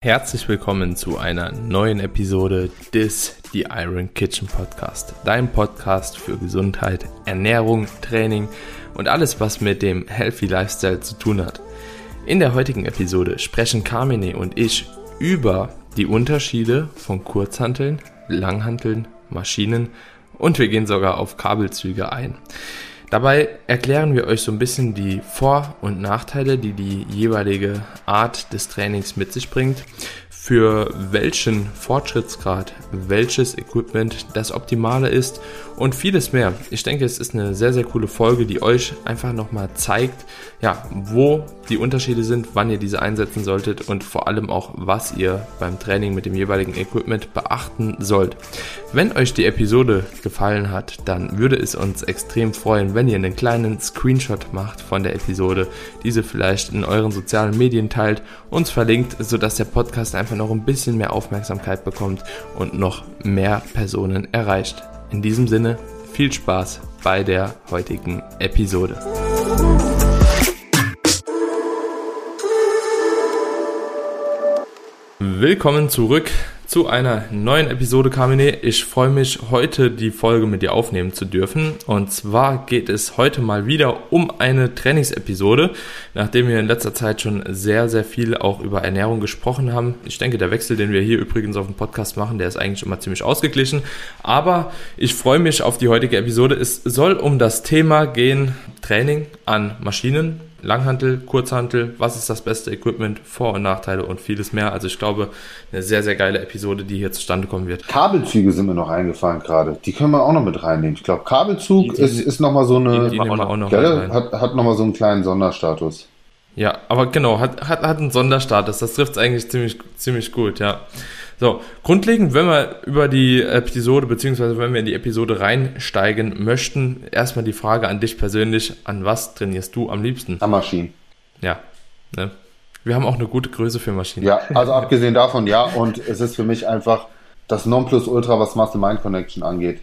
Herzlich willkommen zu einer neuen Episode des The Iron Kitchen Podcast. Dein Podcast für Gesundheit, Ernährung, Training und alles, was mit dem Healthy Lifestyle zu tun hat. In der heutigen Episode sprechen Carmine und ich über die Unterschiede von Kurzhanteln, Langhanteln, Maschinen und wir gehen sogar auf Kabelzüge ein. Dabei erklären wir euch so ein bisschen die Vor- und Nachteile, die die jeweilige Art des Trainings mit sich bringt für welchen Fortschrittsgrad welches Equipment das optimale ist und vieles mehr. Ich denke, es ist eine sehr, sehr coole Folge, die euch einfach nochmal zeigt, ja, wo die Unterschiede sind, wann ihr diese einsetzen solltet und vor allem auch, was ihr beim Training mit dem jeweiligen Equipment beachten sollt. Wenn euch die Episode gefallen hat, dann würde es uns extrem freuen, wenn ihr einen kleinen Screenshot macht von der Episode, diese vielleicht in euren sozialen Medien teilt, uns verlinkt, sodass der Podcast einfach noch ein bisschen mehr Aufmerksamkeit bekommt und noch mehr Personen erreicht. In diesem Sinne, viel Spaß bei der heutigen Episode. Willkommen zurück zu einer neuen Episode Carmine. Ich freue mich, heute die Folge mit dir aufnehmen zu dürfen. Und zwar geht es heute mal wieder um eine Trainingsepisode, nachdem wir in letzter Zeit schon sehr, sehr viel auch über Ernährung gesprochen haben. Ich denke, der Wechsel, den wir hier übrigens auf dem Podcast machen, der ist eigentlich immer ziemlich ausgeglichen. Aber ich freue mich auf die heutige Episode. Es soll um das Thema gehen, Training an Maschinen, Langhantel, Kurzhantel, was ist das beste Equipment, Vor- und Nachteile und vieles mehr. Also ich glaube, eine sehr, sehr geile Episode, die hier zustande kommen wird. Kabelzüge sind mir noch eingefallen gerade. Die können wir auch noch mit reinnehmen. Ich glaube, Kabelzug die, ist, ist nochmal so eine, die, die auch noch gell, hat, hat nochmal so einen kleinen Sonderstatus. Ja, aber genau, hat, hat, hat einen Sonderstatus. Das trifft es eigentlich ziemlich, ziemlich gut, ja. So, grundlegend, wenn wir über die Episode, beziehungsweise wenn wir in die Episode reinsteigen möchten, erstmal die Frage an dich persönlich, an was trainierst du am liebsten? An Maschinen. Ja, ne? Wir haben auch eine gute Größe für Maschinen. Ja, also abgesehen davon, ja, und es ist für mich einfach das Nonplusultra, was Muscle-Mind-Connection angeht.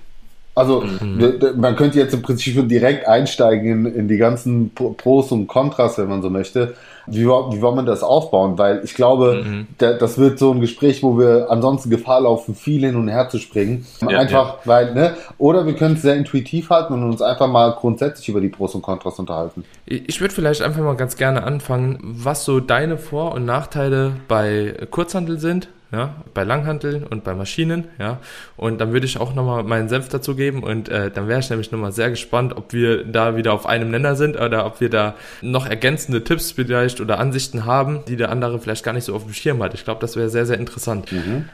Also mhm. man könnte jetzt im Prinzip direkt einsteigen in, in die ganzen Pros und Kontras, wenn man so möchte. Wie, wie wollen wir das aufbauen? Weil ich glaube, mhm. der, das wird so ein Gespräch, wo wir ansonsten Gefahr laufen, viel hin und her zu springen. Ja, einfach, ja. weil, ne? Oder wir können es sehr intuitiv halten und uns einfach mal grundsätzlich über die Pros und Kontras unterhalten. Ich würde vielleicht einfach mal ganz gerne anfangen, was so deine Vor- und Nachteile bei Kurzhandel sind ja, bei Langhanteln und bei Maschinen, ja. Und dann würde ich auch nochmal meinen Senf dazu geben und äh, dann wäre ich nämlich nochmal sehr gespannt, ob wir da wieder auf einem Nenner sind oder ob wir da noch ergänzende Tipps vielleicht oder Ansichten haben, die der andere vielleicht gar nicht so auf dem Schirm hat. Ich glaube, das wäre sehr, sehr interessant. Mhm. Ähm,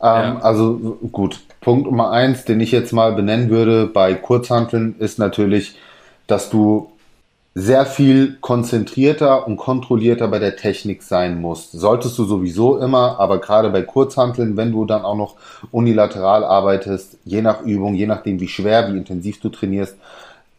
ja. Also gut, Punkt Nummer eins, den ich jetzt mal benennen würde bei Kurzhanteln, ist natürlich, dass du sehr viel konzentrierter und kontrollierter bei der Technik sein musst. Solltest du sowieso immer, aber gerade bei Kurzhanteln, wenn du dann auch noch unilateral arbeitest, je nach Übung, je nachdem wie schwer, wie intensiv du trainierst,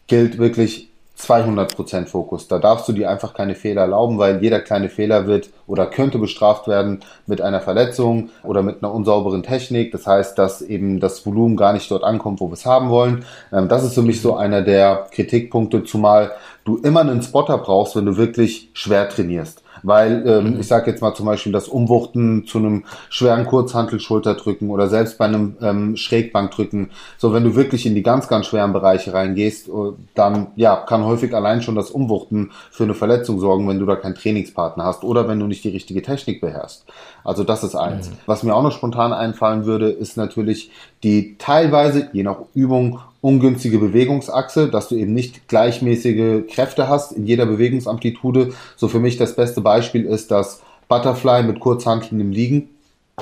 gilt wirklich 200% Fokus. Da darfst du dir einfach keine Fehler erlauben, weil jeder kleine Fehler wird oder könnte bestraft werden mit einer Verletzung oder mit einer unsauberen Technik. Das heißt, dass eben das Volumen gar nicht dort ankommt, wo wir es haben wollen. Ähm, das ist für mich so einer der Kritikpunkte, zumal du immer einen Spotter brauchst, wenn du wirklich schwer trainierst. Weil ähm, mhm. ich sage jetzt mal zum Beispiel das Umwuchten zu einem schweren Kurzhantel-Schulterdrücken oder selbst bei einem ähm, Schrägbankdrücken. So, wenn du wirklich in die ganz, ganz schweren Bereiche reingehst, äh, dann ja, kann häufig allein schon das Umwuchten für eine Verletzung sorgen, wenn du da keinen Trainingspartner hast oder wenn du nicht die richtige Technik beherrschst. Also das ist eins. Mhm. Was mir auch noch spontan einfallen würde, ist natürlich die teilweise, je nach Übung, ungünstige Bewegungsachse, dass du eben nicht gleichmäßige Kräfte hast in jeder Bewegungsamplitude. So für mich das beste Beispiel ist das Butterfly mit Kurzhanteln im Liegen.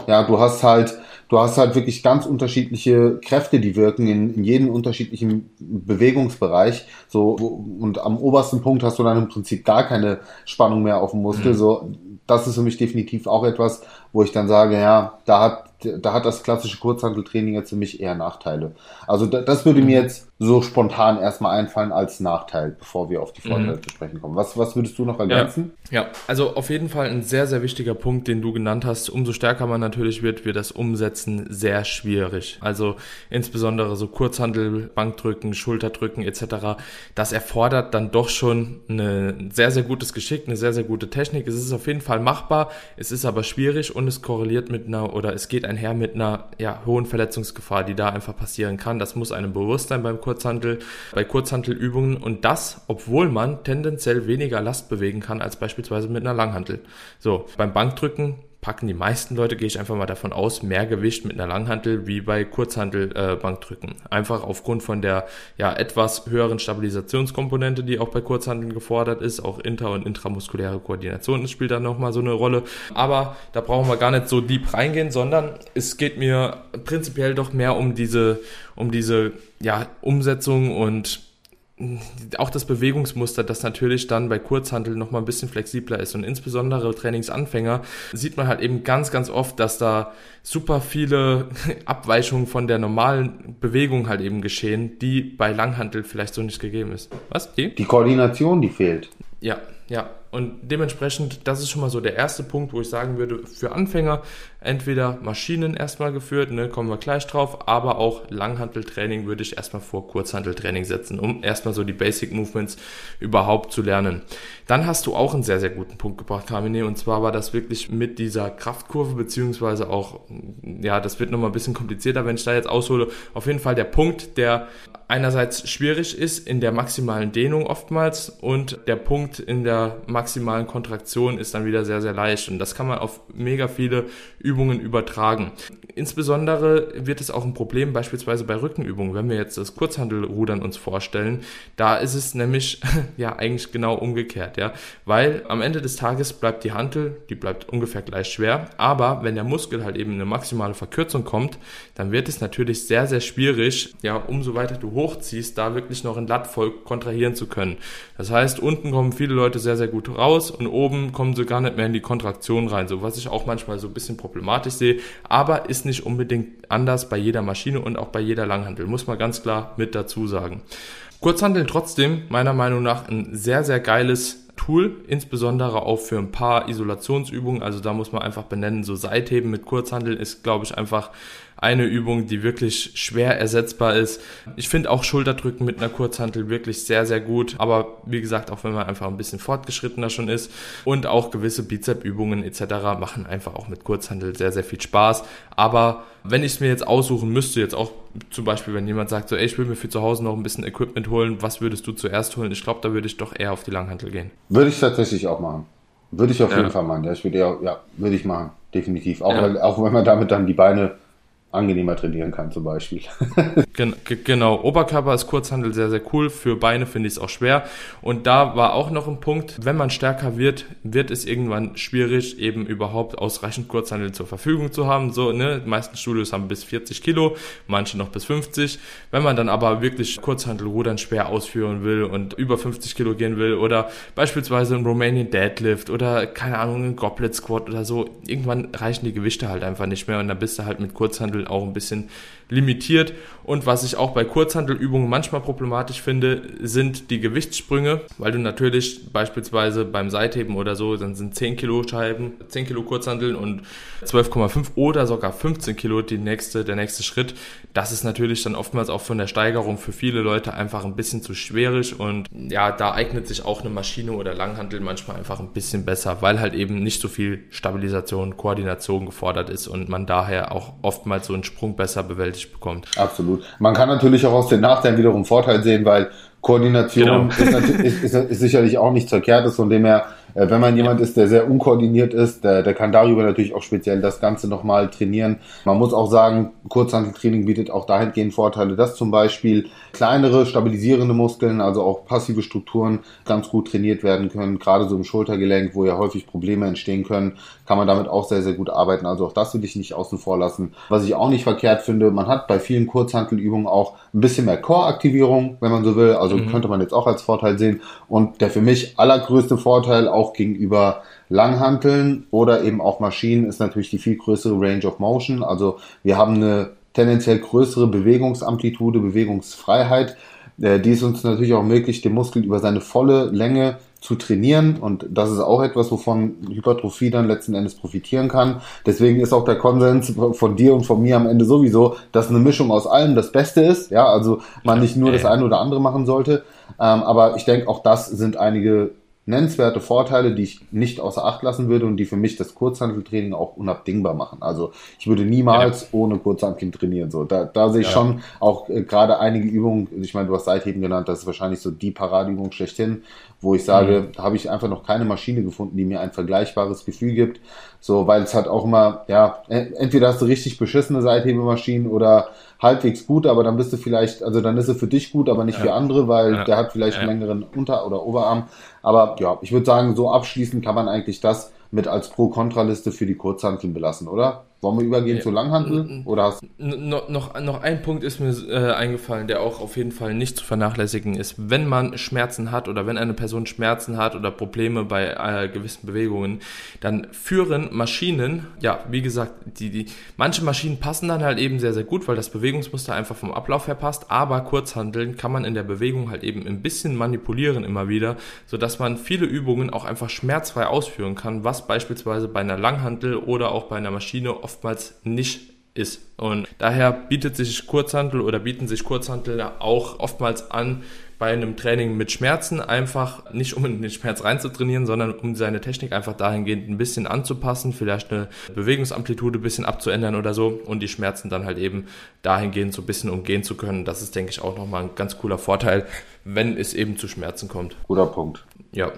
Ja, du hast halt, du hast halt wirklich ganz unterschiedliche Kräfte, die wirken in, in jedem unterschiedlichen Bewegungsbereich. So, und am obersten Punkt hast du dann im Prinzip gar keine Spannung mehr auf dem Muskel. Mhm. So, das ist für mich definitiv auch etwas, wo ich dann sage, ja, da hat da hat das klassische Kurzhanteltraining jetzt für mich eher Nachteile. Also das würde mir mhm. jetzt so spontan erstmal einfallen als Nachteil, bevor wir auf die Vorteile mhm. zu sprechen kommen. Was, was würdest du noch ergänzen? Ja. ja, also auf jeden Fall ein sehr, sehr wichtiger Punkt, den du genannt hast. Umso stärker man natürlich wird, wird das Umsetzen sehr schwierig. Also insbesondere so Kurzhandel, Bankdrücken, Schulterdrücken etc. Das erfordert dann doch schon ein sehr, sehr gutes Geschick, eine sehr, sehr gute Technik. Es ist auf jeden Fall machbar, es ist aber schwierig und es korreliert mit einer oder es geht einher mit einer ja, hohen Verletzungsgefahr, die da einfach passieren kann. Das muss einem bewusst sein beim Kurzhantel, bei Kurzhantelübungen und das, obwohl man tendenziell weniger Last bewegen kann als beispielsweise mit einer Langhantel. So, beim Bankdrücken packen die meisten Leute, gehe ich einfach mal davon aus, mehr Gewicht mit einer Langhantel wie bei Kurzhantel äh. Einfach aufgrund von der ja etwas höheren Stabilisationskomponente, die auch bei Kurzhanteln gefordert ist. Auch inter- und intramuskuläre Koordination spielt da nochmal so eine Rolle. Aber da brauchen wir gar nicht so deep reingehen, sondern es geht mir prinzipiell doch mehr um diese, um diese ja, Umsetzung und auch das Bewegungsmuster, das natürlich dann bei Kurzhantel noch mal ein bisschen flexibler ist und insbesondere Trainingsanfänger sieht man halt eben ganz, ganz oft, dass da super viele Abweichungen von der normalen Bewegung halt eben geschehen, die bei Langhantel vielleicht so nicht gegeben ist. Was? Die? Die Koordination, die fehlt. Ja, ja. Und dementsprechend, das ist schon mal so der erste Punkt, wo ich sagen würde, für Anfänger entweder Maschinen erstmal geführt, ne, kommen wir gleich drauf, aber auch Langhanteltraining würde ich erstmal vor Kurzhanteltraining setzen, um erstmal so die Basic Movements überhaupt zu lernen. Dann hast du auch einen sehr, sehr guten Punkt gebracht, Carmine, und zwar war das wirklich mit dieser Kraftkurve, beziehungsweise auch, ja, das wird nochmal ein bisschen komplizierter, wenn ich da jetzt aushole. Auf jeden Fall der Punkt, der einerseits schwierig ist in der maximalen Dehnung oftmals und der Punkt in der maximalen Kontraktion ist dann wieder sehr, sehr leicht. Und das kann man auf mega viele Übungen übertragen. Insbesondere wird es auch ein Problem beispielsweise bei Rückenübungen, wenn wir jetzt das Kurzhandelrudern uns vorstellen. Da ist es nämlich ja eigentlich genau umgekehrt, ja, weil am Ende des Tages bleibt die Hantel, die bleibt ungefähr gleich schwer, aber wenn der Muskel halt eben eine maximale Verkürzung kommt, dann wird es natürlich sehr, sehr schwierig, ja, umso weiter du hochziehst, da wirklich noch ein Lattvolk kontrahieren zu können. Das heißt, unten kommen viele Leute sehr, sehr gut raus und oben kommen sie gar nicht mehr in die Kontraktion rein, so was ich auch manchmal so ein bisschen problematisch sehe, aber ist nicht unbedingt anders bei jeder Maschine und auch bei jeder Langhandel, muss man ganz klar mit dazu sagen. Kurzhandeln trotzdem meiner Meinung nach ein sehr, sehr geiles Tool, insbesondere auch für ein paar Isolationsübungen. Also da muss man einfach benennen, so Seitheben mit Kurzhandeln ist, glaube ich, einfach eine Übung, die wirklich schwer ersetzbar ist. Ich finde auch Schulterdrücken mit einer Kurzhantel wirklich sehr, sehr gut. Aber wie gesagt, auch wenn man einfach ein bisschen fortgeschrittener schon ist und auch gewisse Bizepübungen etc. machen einfach auch mit Kurzhantel sehr, sehr viel Spaß. Aber wenn ich es mir jetzt aussuchen müsste, jetzt auch zum Beispiel, wenn jemand sagt, so, ey, ich will mir für zu Hause noch ein bisschen Equipment holen, was würdest du zuerst holen? Ich glaube, da würde ich doch eher auf die Langhantel gehen. Würde ich tatsächlich auch machen. Würde ich auf ja. jeden Fall machen. Ja, ich würde ja, ja, würde ich machen. Definitiv. Auch, ja. weil, auch wenn man damit dann die Beine angenehmer trainieren kann zum Beispiel. genau, Oberkörper ist Kurzhandel sehr, sehr cool. Für Beine finde ich es auch schwer. Und da war auch noch ein Punkt, wenn man stärker wird, wird es irgendwann schwierig, eben überhaupt ausreichend Kurzhandel zur Verfügung zu haben. So, ne, die meisten Studios haben bis 40 Kilo, manche noch bis 50. Wenn man dann aber wirklich Kurzhandel rudern schwer ausführen will und über 50 Kilo gehen will oder beispielsweise ein Romanian Deadlift oder keine Ahnung, ein Goblet Squat oder so, irgendwann reichen die Gewichte halt einfach nicht mehr und dann bist du halt mit Kurzhandel auch ein bisschen limitiert. Und was ich auch bei Kurzhandelübungen manchmal problematisch finde, sind die Gewichtssprünge, weil du natürlich beispielsweise beim Seitheben oder so, dann sind 10 Kilo Scheiben, 10 Kilo Kurzhandeln und 12,5 oder sogar 15 Kilo die nächste, der nächste Schritt. Das ist natürlich dann oftmals auch von der Steigerung für viele Leute einfach ein bisschen zu schwierig und ja, da eignet sich auch eine Maschine oder Langhandel manchmal einfach ein bisschen besser, weil halt eben nicht so viel Stabilisation, Koordination gefordert ist und man daher auch oftmals so einen Sprung besser bewältigt bekommt. Absolut. Man kann natürlich auch aus den Nachteilen wiederum Vorteil sehen, weil Koordination genau. ist, ist, ist, sicherlich auch nichts Verkehrtes, von dem her äh, wenn man jemand ist, der sehr unkoordiniert ist, der, der kann darüber natürlich auch speziell das Ganze nochmal trainieren. Man muss auch sagen, Kurzhanteltraining bietet auch dahingehend Vorteile, dass zum Beispiel kleinere, stabilisierende Muskeln, also auch passive Strukturen ganz gut trainiert werden können. Gerade so im Schultergelenk, wo ja häufig Probleme entstehen können, kann man damit auch sehr, sehr gut arbeiten. Also auch das will ich nicht außen vor lassen. Was ich auch nicht verkehrt finde, man hat bei vielen Kurzhantelübungen auch ein bisschen mehr Core-Aktivierung, wenn man so will. Also mhm. könnte man jetzt auch als Vorteil sehen. Und der für mich allergrößte Vorteil auch gegenüber Langhanteln oder eben auch Maschinen ist natürlich die viel größere Range of Motion. Also wir haben eine tendenziell größere Bewegungsamplitude, Bewegungsfreiheit. Äh, die ist uns natürlich auch möglich, den Muskel über seine volle Länge zu trainieren. Und das ist auch etwas, wovon Hypertrophie dann letzten Endes profitieren kann. Deswegen ist auch der Konsens von dir und von mir am Ende sowieso, dass eine Mischung aus allem das Beste ist. Ja, also man nicht nur das eine oder andere machen sollte. Ähm, aber ich denke, auch das sind einige nennenswerte Vorteile, die ich nicht außer Acht lassen würde und die für mich das Kurzhanteltraining auch unabdingbar machen. Also ich würde niemals ja. ohne Kurzhanteln trainieren. So, da, da sehe ich ja. schon auch äh, gerade einige Übungen, ich meine, du hast Seitheben genannt, das ist wahrscheinlich so die Paradeübung schlechthin, wo ich sage, mhm. habe ich einfach noch keine Maschine gefunden, die mir ein vergleichbares Gefühl gibt. So, weil es halt auch immer, ja, entweder hast du richtig beschissene Seithebemaschinen oder halbwegs gut, aber dann bist du vielleicht, also dann ist er für dich gut, aber nicht ja. für andere, weil der hat vielleicht einen längeren Unter- oder Oberarm. Aber ja, ich würde sagen, so abschließend kann man eigentlich das mit als Pro-Kontra-Liste für die Kurzhanteln belassen, oder? Wollen wir übergehen ja. zu Langhandel? Oder hast noch, noch, noch ein Punkt ist mir äh, eingefallen, der auch auf jeden Fall nicht zu vernachlässigen ist. Wenn man Schmerzen hat oder wenn eine Person Schmerzen hat oder Probleme bei äh, gewissen Bewegungen, dann führen Maschinen, ja, wie gesagt, die, die, manche Maschinen passen dann halt eben sehr, sehr gut, weil das Bewegungsmuster einfach vom Ablauf her passt, aber Kurzhandeln kann man in der Bewegung halt eben ein bisschen manipulieren immer wieder, sodass man viele Übungen auch einfach schmerzfrei ausführen kann, was beispielsweise bei einer Langhantel oder auch bei einer Maschine oftmals nicht ist. Und daher bietet sich Kurzhantel oder bieten sich Kurzhantel auch oftmals an, bei einem Training mit Schmerzen einfach nicht um in den Schmerz reinzutrainieren, sondern um seine Technik einfach dahingehend ein bisschen anzupassen, vielleicht eine Bewegungsamplitude ein bisschen abzuändern oder so und die Schmerzen dann halt eben dahingehend so ein bisschen umgehen zu können. Das ist, denke ich, auch nochmal ein ganz cooler Vorteil, wenn es eben zu Schmerzen kommt. Guter Punkt. Ja,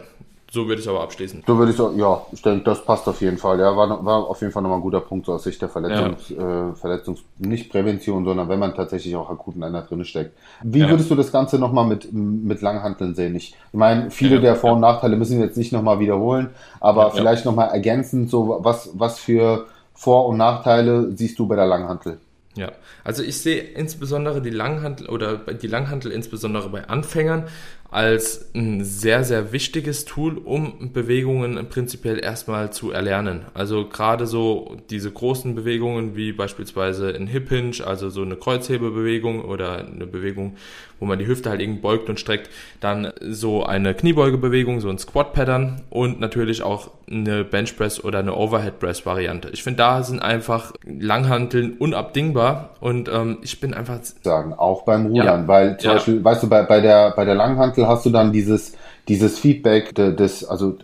so würde ich es aber abschließen. So würde ich sagen, ja, ich denke, das passt auf jeden Fall. Ja, war, war auf jeden Fall nochmal ein guter Punkt so aus Sicht der Verletzungs, ja. äh, Verletzungs, nicht Prävention, sondern wenn man tatsächlich auch akut in einer drin steckt. Wie ja. würdest du das Ganze nochmal mit, mit Langhanteln sehen? Ich, ich meine, viele ja, der Vor- und Nachteile müssen wir jetzt nicht nochmal wiederholen, aber ja, vielleicht ja. nochmal ergänzend, so was, was für Vor- und Nachteile siehst du bei der Langhantel? Ja, also ich sehe insbesondere die Langhantel oder die Langhantel insbesondere bei Anfängern als ein sehr, sehr wichtiges Tool, um Bewegungen prinzipiell erstmal zu erlernen. Also gerade so diese großen Bewegungen wie beispielsweise ein Hip Hinge, also so eine Kreuzhebebewegung oder eine Bewegung, wo man die Hüfte halt irgendwie beugt und streckt, dann so eine Kniebeugebewegung, so ein Squat Pattern und natürlich auch eine Bench Press oder eine Overhead Press Variante. Ich finde, da sind einfach Langhanteln unabdingbar und ähm, ich bin einfach sagen, auch beim Rudern, ja. weil zum ja. Beispiel, weißt du, bei, bei der bei der Langhantel Muskel hast du dann dieses, dieses Feedback des, also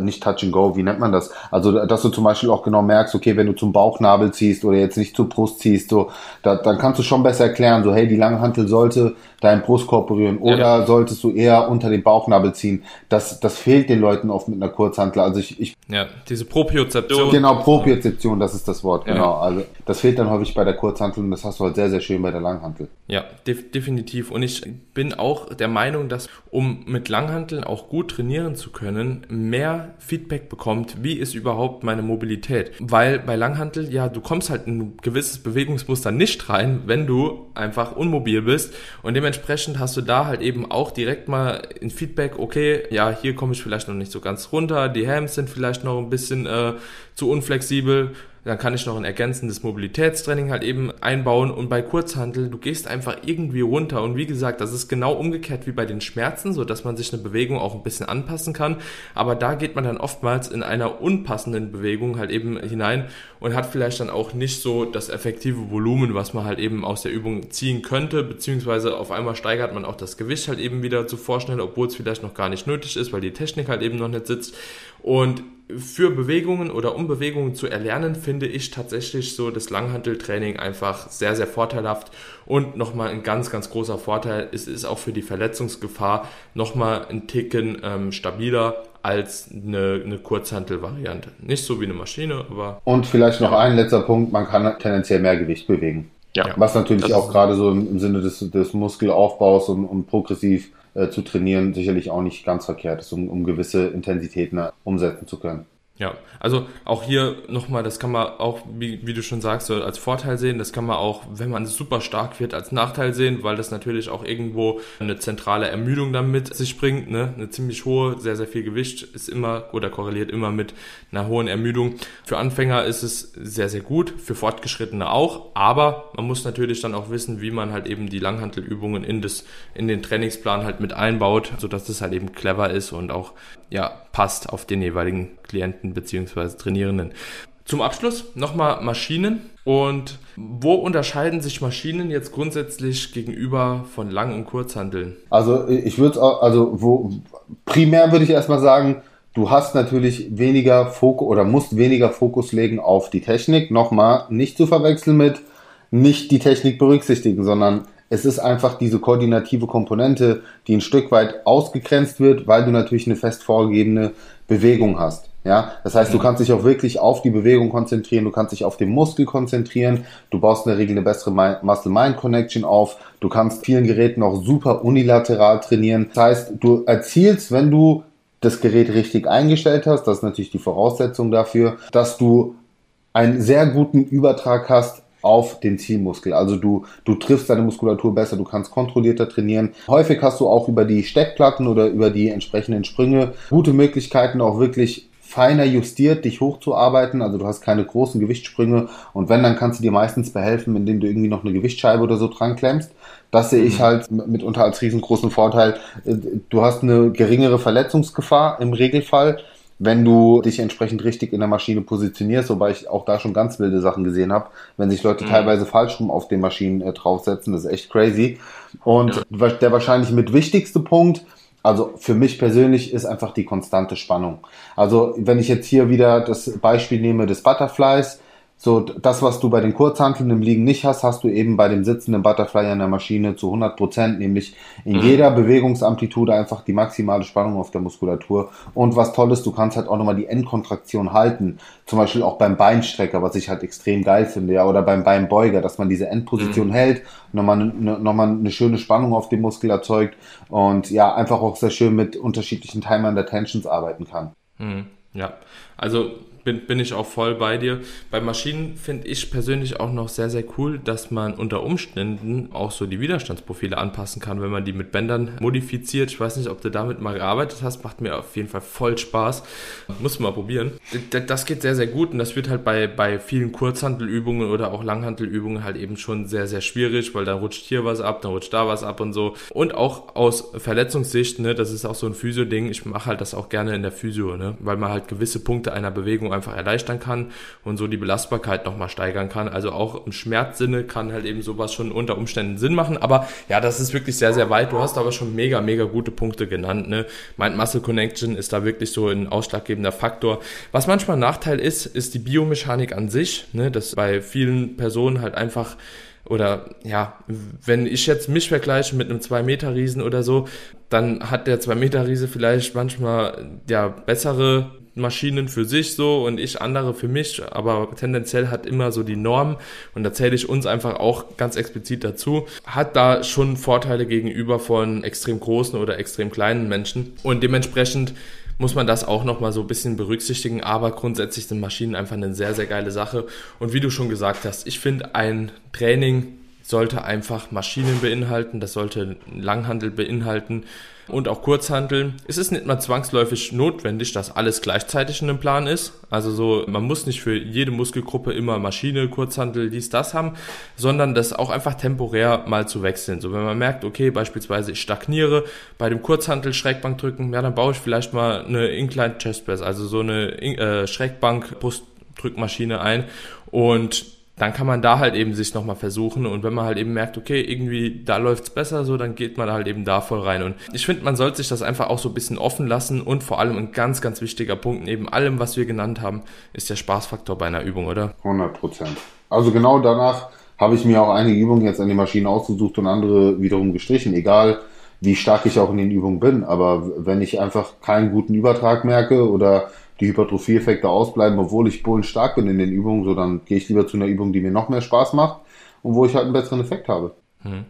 nicht Touch and Go, wie nennt man das? Also, dass du zum Beispiel auch genau merkst, okay, wenn du zum Bauchnabel ziehst oder jetzt nicht zur Brust ziehst, so, da, dann kannst du schon besser erklären, so, hey, die lange Hantel sollte deinen Brustkorb berühren oder ja. solltest du eher unter den Bauchnabel ziehen. Das, das fehlt den Leuten oft mit einer Kurzhantel. Also ich, ich ja, diese Propriozeption. Genau, Propriozeption, das ist das Wort, ja. genau. Also das fehlt dann häufig bei der Kurzhantel und das hast du halt sehr, sehr schön bei der Langhantel. Ja, def definitiv. Und ich bin auch der Meinung, dass um mit Langhanteln auch gut trainieren zu können, mehr Feedback bekommt, wie ist überhaupt meine Mobilität. Weil bei Langhantel, ja, du kommst halt in ein gewisses Bewegungsmuster nicht rein, wenn du einfach unmobil bist. Und dementsprechend hast du da halt eben auch direkt mal ein Feedback, okay, ja, hier komme ich vielleicht noch nicht so ganz runter, die Hams sind vielleicht noch ein bisschen äh, zu unflexibel dann kann ich noch ein ergänzendes Mobilitätstraining halt eben einbauen. Und bei Kurzhandel, du gehst einfach irgendwie runter. Und wie gesagt, das ist genau umgekehrt wie bei den Schmerzen, so dass man sich eine Bewegung auch ein bisschen anpassen kann, aber da geht man dann oftmals in einer unpassenden Bewegung halt eben hinein und hat vielleicht dann auch nicht so das effektive Volumen, was man halt eben aus der Übung ziehen könnte, beziehungsweise auf einmal steigert man auch das Gewicht halt eben wieder zu vorschnell, obwohl es vielleicht noch gar nicht nötig ist, weil die Technik halt eben noch nicht sitzt. Und für Bewegungen oder um Bewegungen zu erlernen, finde ich tatsächlich so das Langhanteltraining einfach sehr, sehr vorteilhaft. Und nochmal ein ganz, ganz großer Vorteil, es ist auch für die Verletzungsgefahr nochmal ein Ticken ähm, stabiler als eine, eine Kurzhantel-Variante. Nicht so wie eine Maschine, aber. Und vielleicht noch ein letzter Punkt, man kann tendenziell mehr Gewicht bewegen. Ja. Was natürlich auch gerade so im, im, Sinne des, des Muskelaufbaus und, und progressiv äh, zu trainieren sicherlich auch nicht ganz verkehrt ist, um, um gewisse Intensitäten umsetzen zu können. Ja, also auch hier nochmal, das kann man auch, wie, wie, du schon sagst, als Vorteil sehen. Das kann man auch, wenn man super stark wird, als Nachteil sehen, weil das natürlich auch irgendwo eine zentrale Ermüdung dann mit sich bringt. Ne? Eine ziemlich hohe, sehr, sehr viel Gewicht ist immer oder korreliert immer mit einer hohen Ermüdung. Für Anfänger ist es sehr, sehr gut, für Fortgeschrittene auch, aber man muss natürlich dann auch wissen, wie man halt eben die Langhantelübungen in, das, in den Trainingsplan halt mit einbaut, sodass das halt eben clever ist und auch ja, passt auf den jeweiligen Klienten beziehungsweise Trainierenden. Zum Abschluss nochmal Maschinen und wo unterscheiden sich Maschinen jetzt grundsätzlich gegenüber von Lang- und Kurzhandeln? Also ich würde also wo primär würde ich erstmal sagen, du hast natürlich weniger Fokus oder musst weniger Fokus legen auf die Technik. Nochmal nicht zu verwechseln mit nicht die Technik berücksichtigen, sondern es ist einfach diese koordinative Komponente, die ein Stück weit ausgegrenzt wird, weil du natürlich eine fest vorgegebene Bewegung hast. Ja, das heißt, du mhm. kannst dich auch wirklich auf die Bewegung konzentrieren, du kannst dich auf den Muskel konzentrieren, du baust in der Regel eine bessere Muscle-Mind-Connection auf, du kannst vielen Geräten auch super unilateral trainieren. Das heißt, du erzielst, wenn du das Gerät richtig eingestellt hast, das ist natürlich die Voraussetzung dafür, dass du einen sehr guten Übertrag hast auf den Zielmuskel. Also du, du triffst deine Muskulatur besser, du kannst kontrollierter trainieren. Häufig hast du auch über die Steckplatten oder über die entsprechenden Sprünge gute Möglichkeiten, auch wirklich feiner justiert, dich hochzuarbeiten. Also du hast keine großen Gewichtssprünge und wenn, dann kannst du dir meistens behelfen, indem du irgendwie noch eine Gewichtsscheibe oder so dran klemmst. Das sehe ich mhm. halt mitunter als riesengroßen Vorteil. Du hast eine geringere Verletzungsgefahr im Regelfall wenn du dich entsprechend richtig in der Maschine positionierst, wobei ich auch da schon ganz wilde Sachen gesehen habe, wenn sich Leute mhm. teilweise falsch rum auf den Maschinen äh, draufsetzen, das ist echt crazy. Und ja. der wahrscheinlich mit wichtigste Punkt, also für mich persönlich ist einfach die konstante Spannung. Also wenn ich jetzt hier wieder das Beispiel nehme des Butterflies, so, das, was du bei den Kurzhanteln im Liegen nicht hast, hast du eben bei dem sitzenden Butterfly an der Maschine zu 100 Prozent, nämlich in mhm. jeder Bewegungsamplitude einfach die maximale Spannung auf der Muskulatur. Und was toll ist, du kannst halt auch nochmal die Endkontraktion halten. Zum Beispiel auch beim Beinstrecker, was ich halt extrem geil finde, ja, oder beim Beinbeuger, dass man diese Endposition mhm. hält, nochmal eine, nochmal eine schöne Spannung auf dem Muskel erzeugt und ja, einfach auch sehr schön mit unterschiedlichen Time under Tensions arbeiten kann. Mhm. Ja, also bin, bin ich auch voll bei dir. Bei Maschinen finde ich persönlich auch noch sehr, sehr cool, dass man unter Umständen auch so die Widerstandsprofile anpassen kann, wenn man die mit Bändern modifiziert. Ich weiß nicht, ob du damit mal gearbeitet hast, macht mir auf jeden Fall voll Spaß. Muss mal probieren. Das geht sehr, sehr gut und das wird halt bei, bei vielen Kurzhantelübungen oder auch Langhantelübungen halt eben schon sehr, sehr schwierig, weil dann rutscht hier was ab, dann rutscht da was ab und so. Und auch aus Verletzungssicht, ne, das ist auch so ein Physio-Ding. Ich mache halt das auch gerne in der Physio, ne, weil man halt gewisse Punkte einer Bewegung Bewegung einfach erleichtern kann und so die Belastbarkeit nochmal steigern kann. Also auch im Schmerzsinne kann halt eben sowas schon unter Umständen Sinn machen. Aber ja, das ist wirklich sehr, sehr weit. Du hast aber schon mega, mega gute Punkte genannt. Ne? Mind Muscle Connection ist da wirklich so ein ausschlaggebender Faktor. Was manchmal ein Nachteil ist, ist die Biomechanik an sich, ne? dass bei vielen Personen halt einfach oder ja, wenn ich jetzt mich vergleiche mit einem 2-Meter-Riesen oder so, dann hat der 2-Meter-Riese vielleicht manchmal ja bessere Maschinen für sich so und ich andere für mich, aber tendenziell hat immer so die Norm und da zähle ich uns einfach auch ganz explizit dazu, hat da schon Vorteile gegenüber von extrem großen oder extrem kleinen Menschen und dementsprechend muss man das auch nochmal so ein bisschen berücksichtigen, aber grundsätzlich sind Maschinen einfach eine sehr, sehr geile Sache und wie du schon gesagt hast, ich finde ein Training sollte einfach Maschinen beinhalten, das sollte Langhandel beinhalten und auch Kurzhandeln. Es ist nicht mal zwangsläufig notwendig, dass alles gleichzeitig in einem Plan ist. Also so, man muss nicht für jede Muskelgruppe immer Maschine, Kurzhandel, dies, das haben, sondern das auch einfach temporär mal zu wechseln. So, wenn man merkt, okay, beispielsweise ich stagniere bei dem Kurzhandel Schrägbank drücken, ja, dann baue ich vielleicht mal eine Incline Chest Press, also so eine äh, Schrägbank Brustdrückmaschine ein und dann kann man da halt eben sich nochmal versuchen und wenn man halt eben merkt, okay, irgendwie da läuft's besser, so, dann geht man halt eben da voll rein. Und ich finde, man sollte sich das einfach auch so ein bisschen offen lassen und vor allem ein ganz, ganz wichtiger Punkt neben allem, was wir genannt haben, ist der Spaßfaktor bei einer Übung, oder? 100 Prozent. Also genau danach habe ich mir auch einige Übungen jetzt an die Maschine ausgesucht und andere wiederum gestrichen, egal wie stark ich auch in den Übungen bin. Aber wenn ich einfach keinen guten Übertrag merke oder die Hypertrophie-Effekte ausbleiben, obwohl ich stark bin in den Übungen, so dann gehe ich lieber zu einer Übung, die mir noch mehr Spaß macht und wo ich halt einen besseren Effekt habe. Hm.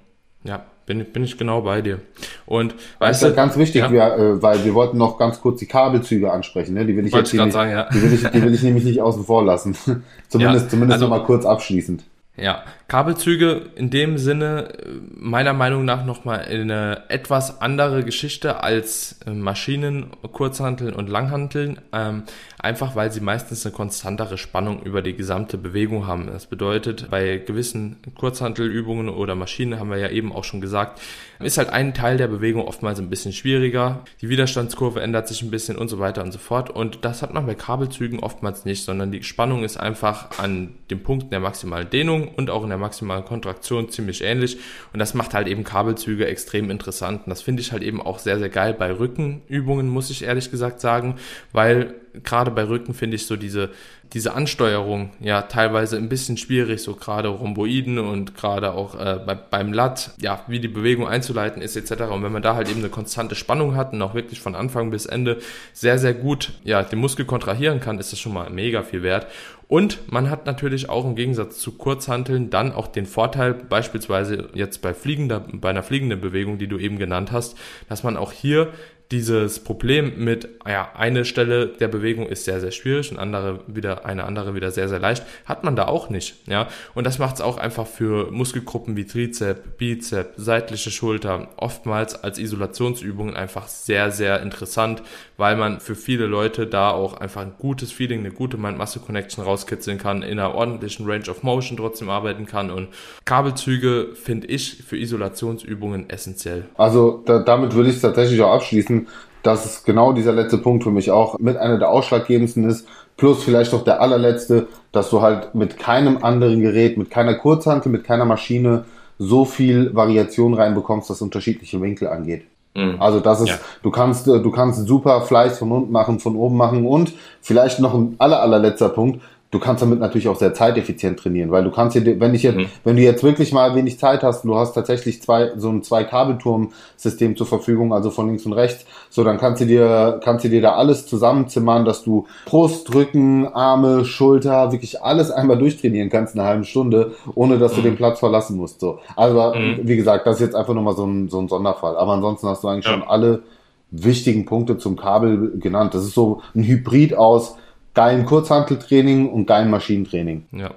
Ja, bin, bin ich genau bei dir. Und weißt du, ganz wichtig, ja? wir, äh, weil wir wollten noch ganz kurz die Kabelzüge ansprechen, ne? Die will ich Wollte jetzt ich nicht, sagen, ja. die will ich, die will ich nämlich nicht außen vor lassen. zumindest, ja, zumindest also, noch mal kurz abschließend. Ja, Kabelzüge in dem Sinne meiner Meinung nach nochmal eine etwas andere Geschichte als äh, Maschinen, Kurzhanteln und Langhanteln, ähm, einfach weil sie meistens eine konstantere Spannung über die gesamte Bewegung haben. Das bedeutet, bei gewissen Kurzhantelübungen oder Maschinen haben wir ja eben auch schon gesagt, ist halt ein Teil der Bewegung oftmals ein bisschen schwieriger. Die Widerstandskurve ändert sich ein bisschen und so weiter und so fort. Und das hat man bei Kabelzügen oftmals nicht, sondern die Spannung ist einfach an dem Punkt der maximalen Dehnung und auch in der maximalen Kontraktion ziemlich ähnlich. Und das macht halt eben Kabelzüge extrem interessant. Und das finde ich halt eben auch sehr, sehr geil bei Rückenübungen, muss ich ehrlich gesagt sagen, weil gerade bei Rücken finde ich so diese, diese Ansteuerung ja teilweise ein bisschen schwierig, so gerade Rhomboiden und gerade auch äh, bei, beim Lat, ja, wie die Bewegung einzuleiten ist etc. Und wenn man da halt eben eine konstante Spannung hat und auch wirklich von Anfang bis Ende sehr, sehr gut ja, den Muskel kontrahieren kann, ist das schon mal mega viel wert. Und man hat natürlich auch im Gegensatz zu Kurzhanteln dann auch den Vorteil, beispielsweise jetzt bei fliegender, bei einer fliegenden Bewegung, die du eben genannt hast, dass man auch hier dieses Problem mit, ja, eine Stelle der Bewegung ist sehr, sehr schwierig und andere wieder, eine andere wieder sehr, sehr leicht, hat man da auch nicht, ja. Und das macht es auch einfach für Muskelgruppen wie Trizep, Bizep, seitliche Schulter oftmals als Isolationsübungen einfach sehr, sehr interessant, weil man für viele Leute da auch einfach ein gutes Feeling, eine gute Mind-Muscle-Connection rauskitzeln kann, in einer ordentlichen Range of Motion trotzdem arbeiten kann und Kabelzüge finde ich für Isolationsübungen essentiell. Also da, damit würde ich tatsächlich auch abschließen dass es genau dieser letzte Punkt für mich auch mit einer der ausschlaggebendsten ist, plus vielleicht auch der allerletzte, dass du halt mit keinem anderen Gerät, mit keiner Kurzhantel, mit keiner Maschine so viel Variation reinbekommst, was unterschiedliche Winkel angeht. Mhm. Also das ist, ja. du kannst, du kannst super Fleiß von unten machen, von oben machen und vielleicht noch ein aller, allerletzter Punkt, du kannst damit natürlich auch sehr zeiteffizient trainieren, weil du kannst dir, wenn ich jetzt, mhm. wenn du jetzt wirklich mal wenig Zeit hast, du hast tatsächlich zwei, so ein zwei Kabelturm-System zur Verfügung, also von links und rechts, so dann kannst du dir, kannst du dir da alles zusammenzimmern, dass du Brust, Rücken, Arme, Schulter, wirklich alles einmal durchtrainieren kannst in einer halben Stunde, ohne dass mhm. du den Platz verlassen musst, so. Also, mhm. wie gesagt, das ist jetzt einfach nochmal so ein, so ein Sonderfall. Aber ansonsten hast du eigentlich ja. schon alle wichtigen Punkte zum Kabel genannt. Das ist so ein Hybrid aus, geilen Kurzhanteltraining und geilen Maschinentraining. Ja.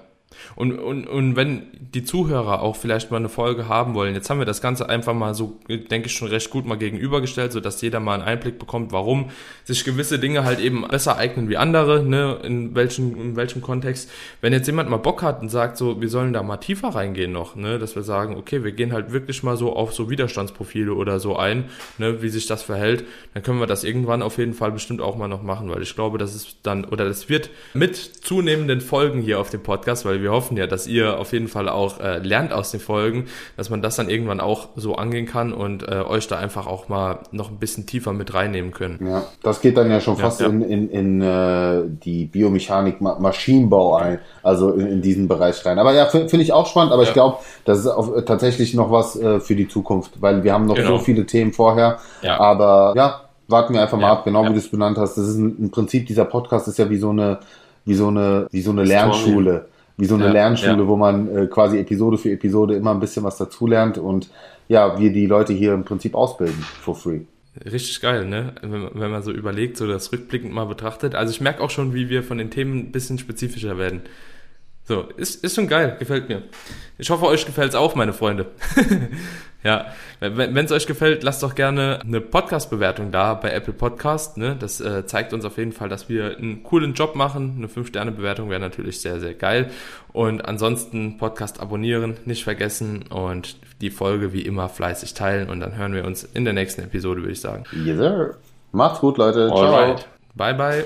Und, und, und wenn die Zuhörer auch vielleicht mal eine Folge haben wollen, jetzt haben wir das Ganze einfach mal so, denke ich, schon recht gut mal gegenübergestellt, so dass jeder mal einen Einblick bekommt, warum sich gewisse Dinge halt eben besser eignen wie andere, ne, in welchem, in welchem Kontext. Wenn jetzt jemand mal Bock hat und sagt so, wir sollen da mal tiefer reingehen noch, ne, dass wir sagen, okay, wir gehen halt wirklich mal so auf so Widerstandsprofile oder so ein, ne, wie sich das verhält, dann können wir das irgendwann auf jeden Fall bestimmt auch mal noch machen, weil ich glaube, das ist dann, oder das wird mit zunehmenden Folgen hier auf dem Podcast, weil wir hoffen ja, dass ihr auf jeden Fall auch äh, lernt aus den Folgen, dass man das dann irgendwann auch so angehen kann und äh, euch da einfach auch mal noch ein bisschen tiefer mit reinnehmen können. Ja, das geht dann ja schon fast ja. in, in, in äh, die Biomechanik, Ma Maschinenbau ein, also in, in diesen Bereich rein. Aber ja, finde ich auch spannend, aber ja. ich glaube, das ist auch tatsächlich noch was äh, für die Zukunft, weil wir haben noch genau. so viele Themen vorher. Ja. Aber ja, warten wir einfach mal ab, genau wie du es benannt hast. Das ist ein, im Prinzip dieser Podcast ist ja wie so eine wie so eine wie so eine Lernschule wie so eine ja, Lernschule, ja. wo man äh, quasi Episode für Episode immer ein bisschen was dazulernt und ja, wir die Leute hier im Prinzip ausbilden for free. Richtig geil, ne? Wenn, wenn man so überlegt, so das rückblickend mal betrachtet. Also ich merke auch schon, wie wir von den Themen ein bisschen spezifischer werden. So, ist, ist schon geil, gefällt mir. Ich hoffe, euch gefällt's auch, meine Freunde. ja, wenn es euch gefällt, lasst doch gerne eine Podcast-Bewertung da bei Apple Podcast. Ne? Das äh, zeigt uns auf jeden Fall, dass wir einen coolen Job machen. Eine 5-Sterne-Bewertung wäre natürlich sehr, sehr geil. Und ansonsten Podcast abonnieren, nicht vergessen und die Folge wie immer fleißig teilen. Und dann hören wir uns in der nächsten Episode, würde ich sagen. Yes, sir. Macht's gut, Leute. Alright. Ciao. Bye, bye.